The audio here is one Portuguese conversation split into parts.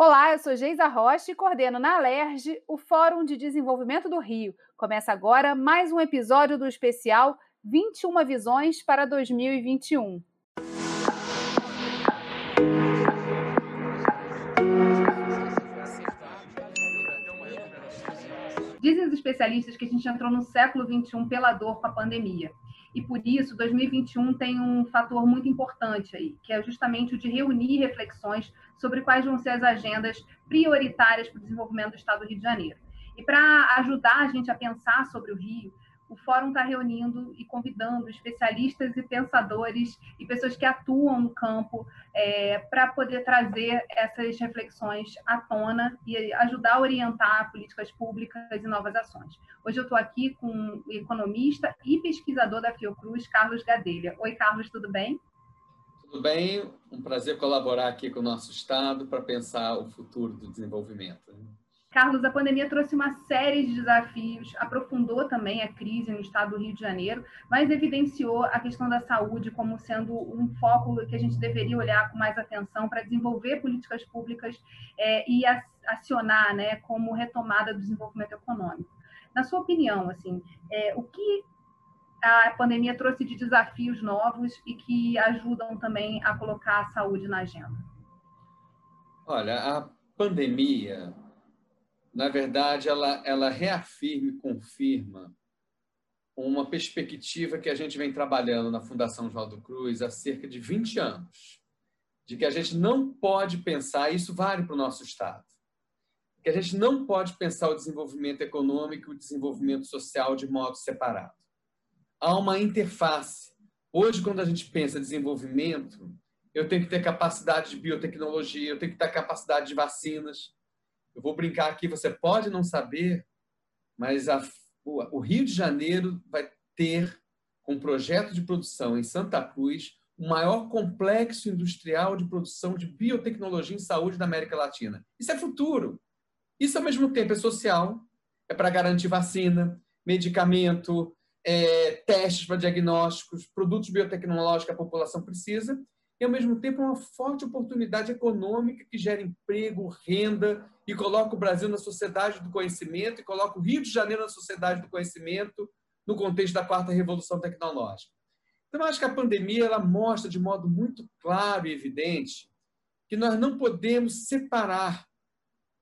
Olá, eu sou Geisa Rocha e coordeno na Alerj o Fórum de Desenvolvimento do Rio. Começa agora mais um episódio do especial 21 Visões para 2021. Dizem os especialistas que a gente entrou no século XXI pela dor com a pandemia. E por isso, 2021 tem um fator muito importante aí, que é justamente o de reunir reflexões sobre quais vão ser as agendas prioritárias para o desenvolvimento do Estado do Rio de Janeiro. E para ajudar a gente a pensar sobre o Rio, o Fórum está reunindo e convidando especialistas e pensadores e pessoas que atuam no campo é, para poder trazer essas reflexões à tona e ajudar a orientar políticas públicas e novas ações. Hoje eu estou aqui com o economista e pesquisador da Fiocruz, Carlos Gadelha. Oi, Carlos, tudo bem? Tudo bem, um prazer colaborar aqui com o nosso Estado para pensar o futuro do desenvolvimento. Carlos, a pandemia trouxe uma série de desafios, aprofundou também a crise no estado do Rio de Janeiro, mas evidenciou a questão da saúde como sendo um foco que a gente deveria olhar com mais atenção para desenvolver políticas públicas é, e acionar né, como retomada do desenvolvimento econômico. Na sua opinião, assim, é, o que a pandemia trouxe de desafios novos e que ajudam também a colocar a saúde na agenda? Olha, a pandemia, na verdade, ela, ela reafirma e confirma uma perspectiva que a gente vem trabalhando na Fundação João Cruz há cerca de 20 anos, de que a gente não pode pensar, isso vale para o nosso Estado, que a gente não pode pensar o desenvolvimento econômico e o desenvolvimento social de modo separado há uma interface. Hoje, quando a gente pensa em desenvolvimento, eu tenho que ter capacidade de biotecnologia, eu tenho que ter capacidade de vacinas. Eu vou brincar aqui, você pode não saber, mas a, o Rio de Janeiro vai ter, com um projeto de produção em Santa Cruz, o maior complexo industrial de produção de biotecnologia em saúde da América Latina. Isso é futuro. Isso, ao mesmo tempo, é social, é para garantir vacina, medicamento, é, testes para diagnósticos, produtos biotecnológicos que a população precisa, e, ao mesmo tempo, uma forte oportunidade econômica que gera emprego, renda e coloca o Brasil na sociedade do conhecimento e coloca o Rio de Janeiro na sociedade do conhecimento no contexto da quarta revolução tecnológica. Então, acho que a pandemia ela mostra de modo muito claro e evidente que nós não podemos separar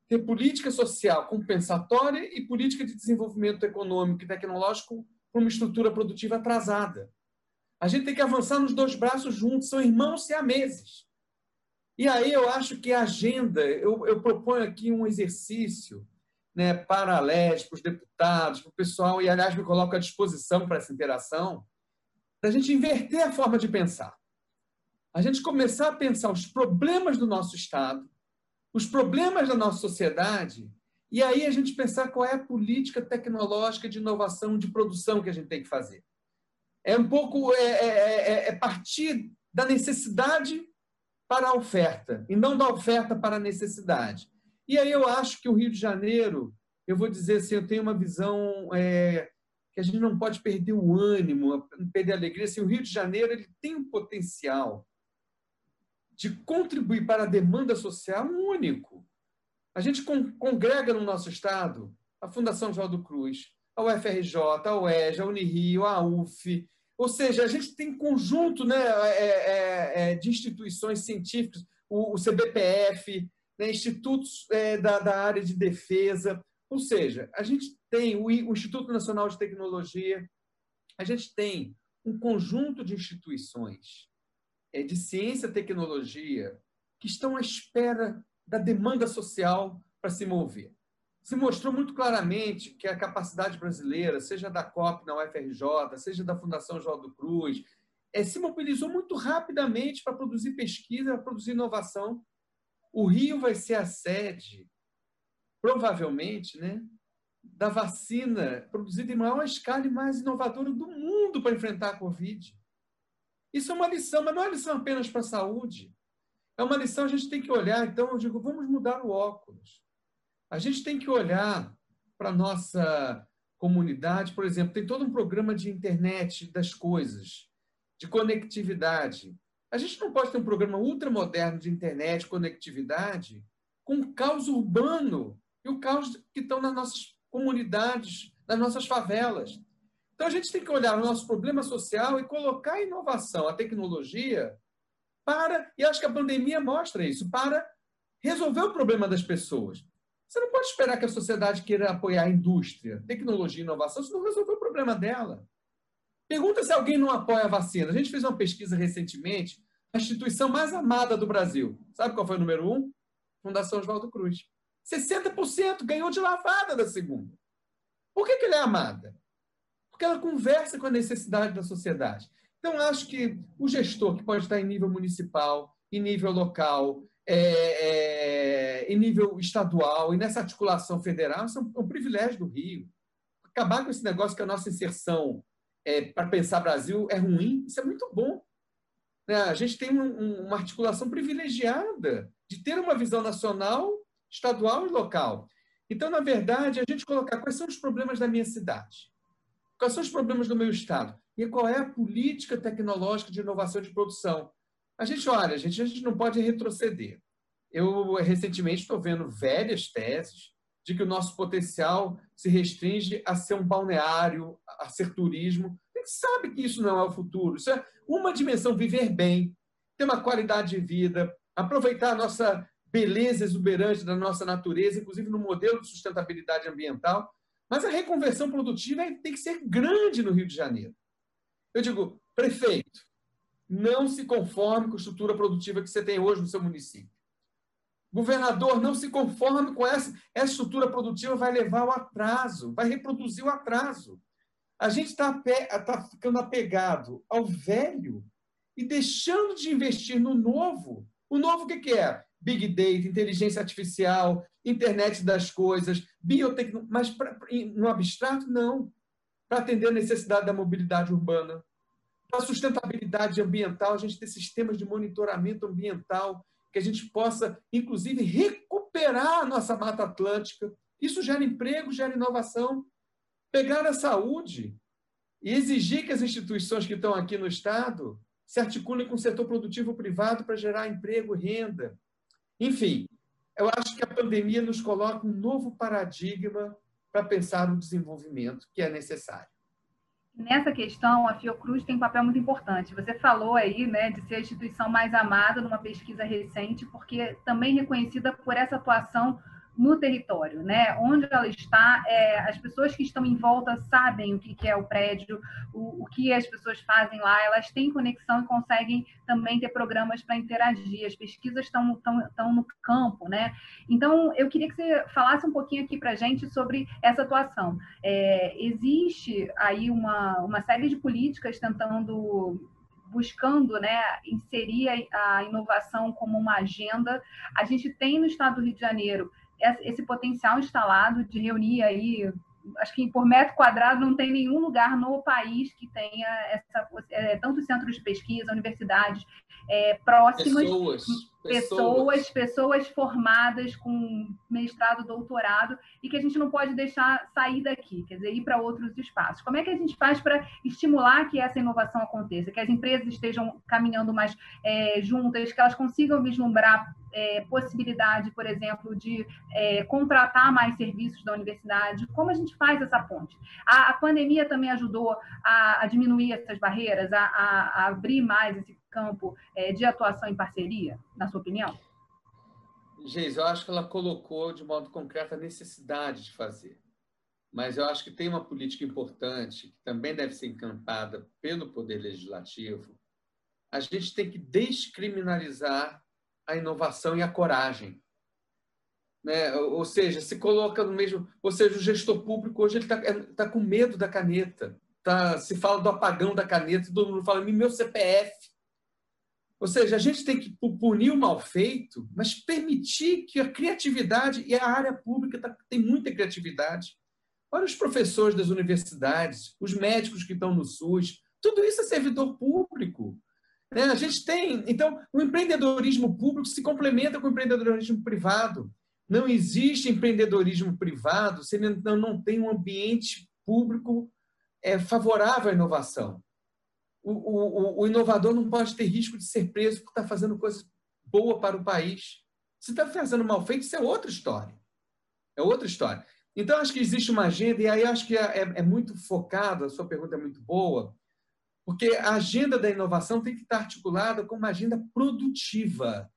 ter política social compensatória e política de desenvolvimento econômico e tecnológico para uma estrutura produtiva atrasada. A gente tem que avançar nos dois braços juntos, são irmãos siameses. E aí eu acho que a agenda, eu, eu proponho aqui um exercício né, para a para os deputados, para o pessoal, e aliás me coloco à disposição para essa interação, da gente inverter a forma de pensar. A gente começar a pensar os problemas do nosso Estado, os problemas da nossa sociedade e aí a gente pensar qual é a política tecnológica de inovação de produção que a gente tem que fazer. É um pouco é, é, é, é partir da necessidade para a oferta e não da oferta para a necessidade. E aí eu acho que o Rio de Janeiro, eu vou dizer assim, eu tenho uma visão é, que a gente não pode perder o ânimo, perder a alegria. Assim, o Rio de Janeiro ele tem um potencial de contribuir para a demanda social único. A gente congrega no nosso estado a Fundação João Cruz, a UFRJ, a UEJ, a Unirio, a UF, ou seja, a gente tem conjunto né, é, é, é, de instituições científicas, o, o CBPF, né, institutos é, da, da, área de defesa, ou seja, a gente tem o, o Instituto Nacional de Tecnologia, a gente tem um conjunto de instituições é, de ciência e tecnologia que estão à espera da demanda social para se mover. Se mostrou muito claramente que a capacidade brasileira, seja da COP na UFRJ, seja da Fundação João Cruz, é, se mobilizou muito rapidamente para produzir pesquisa, para produzir inovação. O Rio vai ser a sede, provavelmente, né, da vacina produzida em maior escala e mais inovadora do mundo para enfrentar a Covid. Isso é uma lição, mas não é lição apenas para a saúde. É uma lição a gente tem que olhar, então eu digo, vamos mudar o óculos. A gente tem que olhar para a nossa comunidade, por exemplo, tem todo um programa de internet das coisas, de conectividade. A gente não pode ter um programa ultramoderno de internet, conectividade, com o caos urbano e o caos que estão nas nossas comunidades, nas nossas favelas. Então, a gente tem que olhar o nosso problema social e colocar a inovação, a tecnologia, para, e acho que a pandemia mostra isso, para resolver o problema das pessoas. Você não pode esperar que a sociedade queira apoiar a indústria, tecnologia e inovação, se não resolver o problema dela. Pergunta se alguém não apoia a vacina. A gente fez uma pesquisa recentemente, a instituição mais amada do Brasil. Sabe qual foi o número um? Fundação Oswaldo Cruz. 60% ganhou de lavada da segunda. Por que, que ela é amada? Porque ela conversa com a necessidade da sociedade. Então, acho que o gestor que pode estar em nível municipal, em nível local, é, é, em nível estadual e nessa articulação federal, isso é um, é um, privilégio do Rio. Acabar com esse negócio que a nossa inserção é, para pensar Brasil é ruim, isso é muito bom. Né? A gente tem um, uma articulação privilegiada de ter uma visão nacional, estadual e local. Então, na verdade, a gente colocar quais são os problemas da minha cidade, quais são os problemas do meu estado e qual é a política tecnológica de inovação de produção a gente olha, a gente, a gente não pode retroceder. Eu, recentemente, estou vendo velhas teses de que o nosso potencial se restringe a ser um balneário, a ser turismo. A gente sabe que isso não é o futuro. Isso é uma dimensão, viver bem, ter uma qualidade de vida, aproveitar a nossa beleza exuberante da nossa natureza, inclusive no modelo de sustentabilidade ambiental. Mas a reconversão produtiva tem que ser grande no Rio de Janeiro. Eu digo, prefeito, não se conforme com a estrutura produtiva que você tem hoje no seu município. Governador, não se conforme com essa. Essa estrutura produtiva vai levar ao atraso, vai reproduzir o atraso. A gente está tá ficando apegado ao velho e deixando de investir no novo. O novo o que, que é? Big Data, inteligência artificial, internet das coisas, biotecnologia, mas pra, no abstrato, não. Para atender a necessidade da mobilidade urbana, para a sustentabilidade ambiental, a gente ter sistemas de monitoramento ambiental, que a gente possa, inclusive, recuperar a nossa Mata Atlântica. Isso gera emprego, gera inovação. Pegar a saúde e exigir que as instituições que estão aqui no Estado se articulem com o setor produtivo privado para gerar emprego renda. Enfim, eu acho que a pandemia nos coloca um novo paradigma para pensar o desenvolvimento que é necessário nessa questão, a Fiocruz tem um papel muito importante. Você falou aí né, de ser a instituição mais amada numa pesquisa recente, porque também reconhecida por essa atuação no território, né? Onde ela está, é, as pessoas que estão em volta sabem o que, que é o prédio, o, o, que as pessoas fazem lá, elas têm conexão e conseguem também ter programas para interagir. As pesquisas estão, estão, estão no campo, né? Então, eu queria que você falasse um pouquinho aqui para a gente sobre essa atuação. É, existe aí uma, uma série de políticas tentando buscando né, inserir a inovação como uma agenda. A gente tem no estado do Rio de Janeiro esse potencial instalado de reunir aí acho que por metro quadrado não tem nenhum lugar no país que tenha essa é, tantos centros de pesquisa, universidades é, próximas, pessoas, pessoas, pessoas formadas com mestrado, doutorado e que a gente não pode deixar sair daqui, quer dizer, ir para outros espaços. Como é que a gente faz para estimular que essa inovação aconteça, que as empresas estejam caminhando mais é, juntas, que elas consigam vislumbrar é, possibilidade, por exemplo, de é, contratar mais serviços da universidade? Como a gente faz essa ponte? A, a pandemia também ajudou a, a diminuir essas barreiras, a, a, abrir mais esse campo é, de atuação em parceria, na sua opinião? Geis, eu acho que ela colocou de modo concreto a necessidade de fazer. Mas eu acho que tem uma política importante, que também deve ser encampada pelo Poder Legislativo. A gente tem que descriminalizar a inovação e a coragem. Né? Ou seja, se coloca no mesmo. Ou seja, o gestor público hoje está tá com medo da caneta. Tá, se fala do apagão da caneta, todo mundo fala, meu CPF. Ou seja, a gente tem que punir o mal feito, mas permitir que a criatividade, e a área pública tá, tem muita criatividade. Olha os professores das universidades, os médicos que estão no SUS, tudo isso é servidor público. Né? A gente tem. Então, o empreendedorismo público se complementa com o empreendedorismo privado. Não existe empreendedorismo privado se não, não tem um ambiente público é, favorável à inovação. O, o, o, inovador não pode ter risco de ser preso por estar fazendo coisa boa para o país. Se está fazendo mal feito, isso é outra história. É outra história. Então, acho que existe uma agenda, e aí acho que é, é, é muito focado, a sua pergunta é muito boa, porque a agenda da inovação tem que estar articulada com uma agenda produtiva.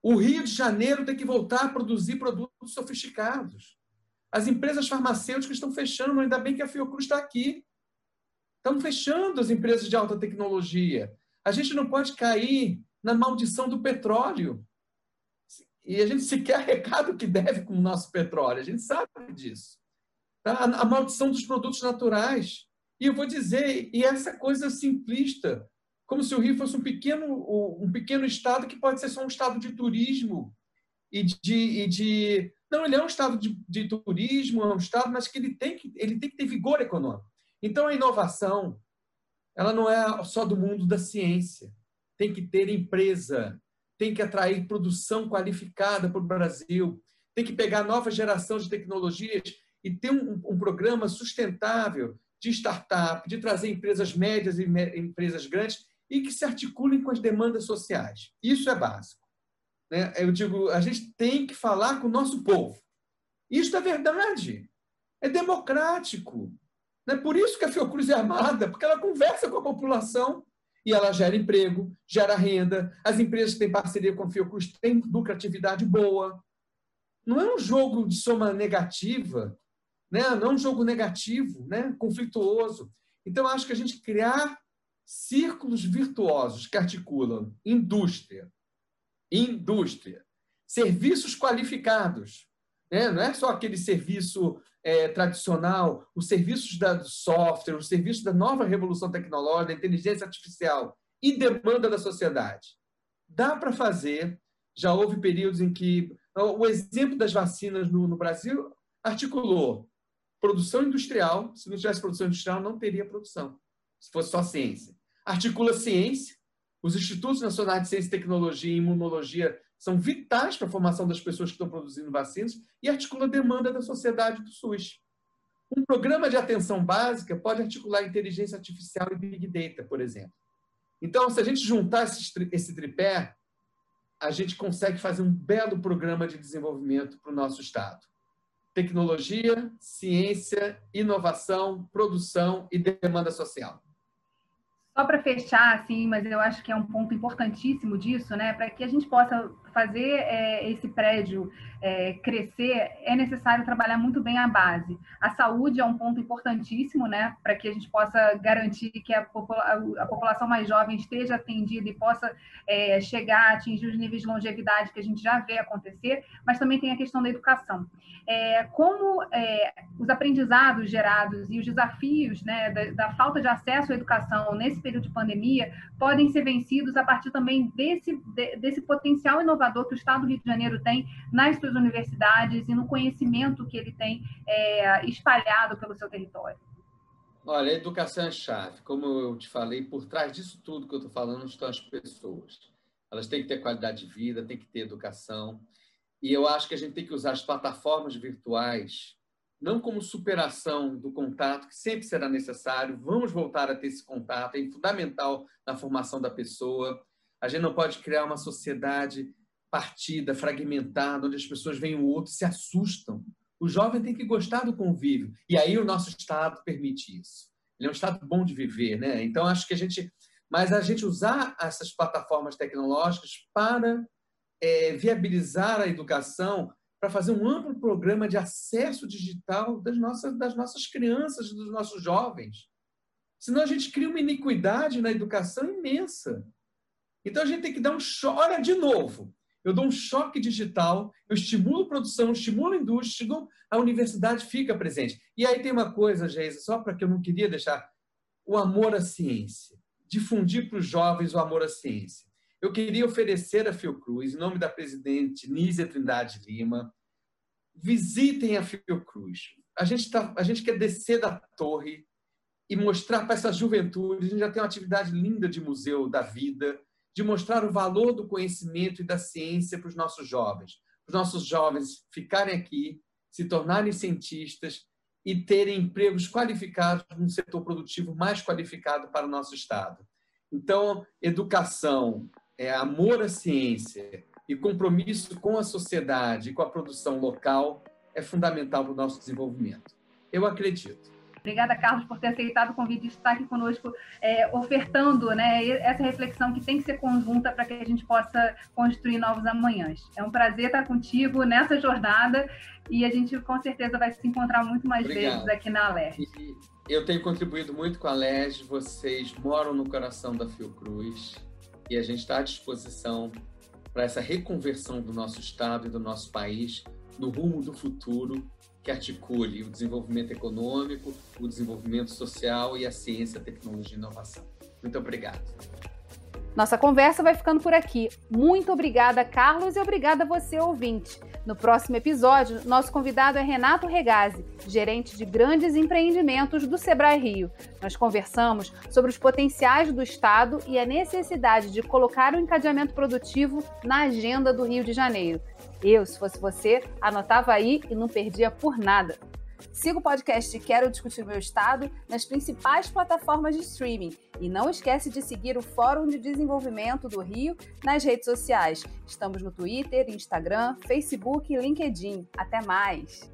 O Rio de Janeiro tem que voltar a produzir produtos sofisticados. As empresas farmacêuticas estão fechando, ainda bem que a Fiocruz está aqui. Estão fechando as empresas de alta tecnologia. A gente não pode cair na maldição do petróleo. E a gente sequer arrecada o que deve com o nosso petróleo. A gente sabe disso. Tá? A maldição dos produtos naturais. E eu vou dizer, e essa coisa simplista, como se o Rio fosse um pequeno, um pequeno estado que pode ser só um estado de turismo e de, e de não, ele é um estado de, de, turismo, é um estado, mas que ele tem que ele tem que ter vigor econômico. Então a inovação, ela não é só do mundo da ciência. Tem que ter empresa, tem que atrair produção qualificada para o Brasil, tem que pegar nova geração de tecnologias e ter um, um programa sustentável de startup, de trazer empresas médias e empresas grandes e que se articulem com as demandas sociais. Isso é básico. Né? Eu digo, a gente tem que falar com o nosso povo. Isso é verdade. É democrático. É por isso que a Fiocruz é amada, porque ela conversa com a população e ela gera emprego, gera renda. As empresas que têm parceria com a Fiocruz têm lucratividade boa. Não é um jogo de soma negativa, né? não jogo negativo, né? conflituoso. Então, acho que a gente criar círculos virtuosos que articulam indústria, indústria, serviços qualificados, né? não é só aquele serviço é, tradicional, os serviços da, do software, os serviços da nova revolução tecnológica, da inteligência artificial e demanda da sociedade. Dá para fazer, já houve períodos em que. O exemplo das vacinas no, no Brasil articulou produção industrial. Se não tivesse produção industrial, não teria produção, se fosse só ciência. Articula ciência, os Institutos Nacionais de Ciência e Tecnologia e Imunologia são vitais para a formação das pessoas que estão produzindo vacinas e articula a demanda da sociedade do SUS. Um programa de atenção básica pode articular inteligência artificial e big data, por exemplo. Então, se a gente juntar esse tripé, a gente consegue fazer um belo programa de desenvolvimento para o nosso Estado. Tecnologia, ciência, inovação, produção e demanda social. Só para fechar, assim, mas eu acho que é um ponto importantíssimo disso, né? Para que a gente possa fazer é, esse prédio é, crescer, é necessário trabalhar muito bem a base. A saúde é um ponto importantíssimo, né, para que a gente possa garantir que a, popula a população mais jovem esteja atendida e possa é, chegar a atingir os níveis de longevidade que a gente já vê acontecer, mas também tem a questão da educação. É, como é, os aprendizados gerados e os desafios né, da, da falta de acesso à educação nesse período de pandemia podem ser vencidos a partir também desse, de, desse potencial inovador inovador que o Estado do Rio de Janeiro tem nas suas universidades e no conhecimento que ele tem é, espalhado pelo seu território? Olha, a educação é chave. Como eu te falei, por trás disso tudo que eu estou falando estão as pessoas. Elas têm que ter qualidade de vida, têm que ter educação. E eu acho que a gente tem que usar as plataformas virtuais não como superação do contato, que sempre será necessário, vamos voltar a ter esse contato, é fundamental na formação da pessoa. A gente não pode criar uma sociedade partida, fragmentada, onde as pessoas veem o outro e se assustam. O jovem tem que gostar do convívio. E aí o nosso Estado permite isso. Ele é um Estado bom de viver, né? Então, acho que a gente. Mas a gente usar essas plataformas tecnológicas para é, viabilizar a educação, para fazer um amplo programa de acesso digital das nossas, das nossas crianças, dos nossos jovens. Senão a gente cria uma iniquidade na educação imensa. Então a gente tem que dar um. Olha, de novo, eu dou um choque digital, eu estimulo produção, estimulo a indústria, a universidade fica presente. E aí tem uma coisa, Geisa, só para que eu não queria deixar, o amor à ciência, difundir para os jovens o amor à ciência. Eu queria oferecer a Fiocruz, em nome da presidente Nízia Trindade Lima, visitem a Fiocruz. A gente, tá, a gente quer descer da torre e mostrar para essa juventude, a gente já tem uma atividade linda de museu da vida, de mostrar o valor do conhecimento e da ciência para os nossos jovens. Os nossos jovens ficarem aqui, se tornarem cientistas e terem empregos qualificados num setor produtivo mais qualificado para o nosso Estado. Então, educação, é, amor à ciência e compromisso com a sociedade e com a produção local é fundamental para o nosso desenvolvimento. Eu acredito. Obrigada, Carlos, por ter aceitado o convite de estar aqui conosco, é, ofertando né, essa reflexão que tem que ser conjunta para que a gente possa construir novos amanhãs. É um prazer estar contigo nessa jornada e a gente com certeza vai se encontrar muito mais Obrigado. vezes aqui na Alerj. Eu tenho contribuído muito com a Alerj, vocês moram no coração da Fiocruz e a gente está à disposição para essa reconversão do nosso Estado e do nosso país no rumo do futuro que articule o desenvolvimento econômico, o desenvolvimento social e a ciência, tecnologia e inovação. Muito obrigado. Nossa conversa vai ficando por aqui. Muito obrigada, Carlos, e obrigada a você, ouvinte. No próximo episódio, nosso convidado é Renato Regazzi, gerente de grandes empreendimentos do Sebrae Rio. Nós conversamos sobre os potenciais do Estado e a necessidade de colocar o encadeamento produtivo na agenda do Rio de Janeiro. Eu, se fosse você, anotava aí e não perdia por nada. Siga o podcast Quero Discutir Meu Estado nas principais plataformas de streaming. E não esquece de seguir o Fórum de Desenvolvimento do Rio nas redes sociais. Estamos no Twitter, Instagram, Facebook e LinkedIn. Até mais!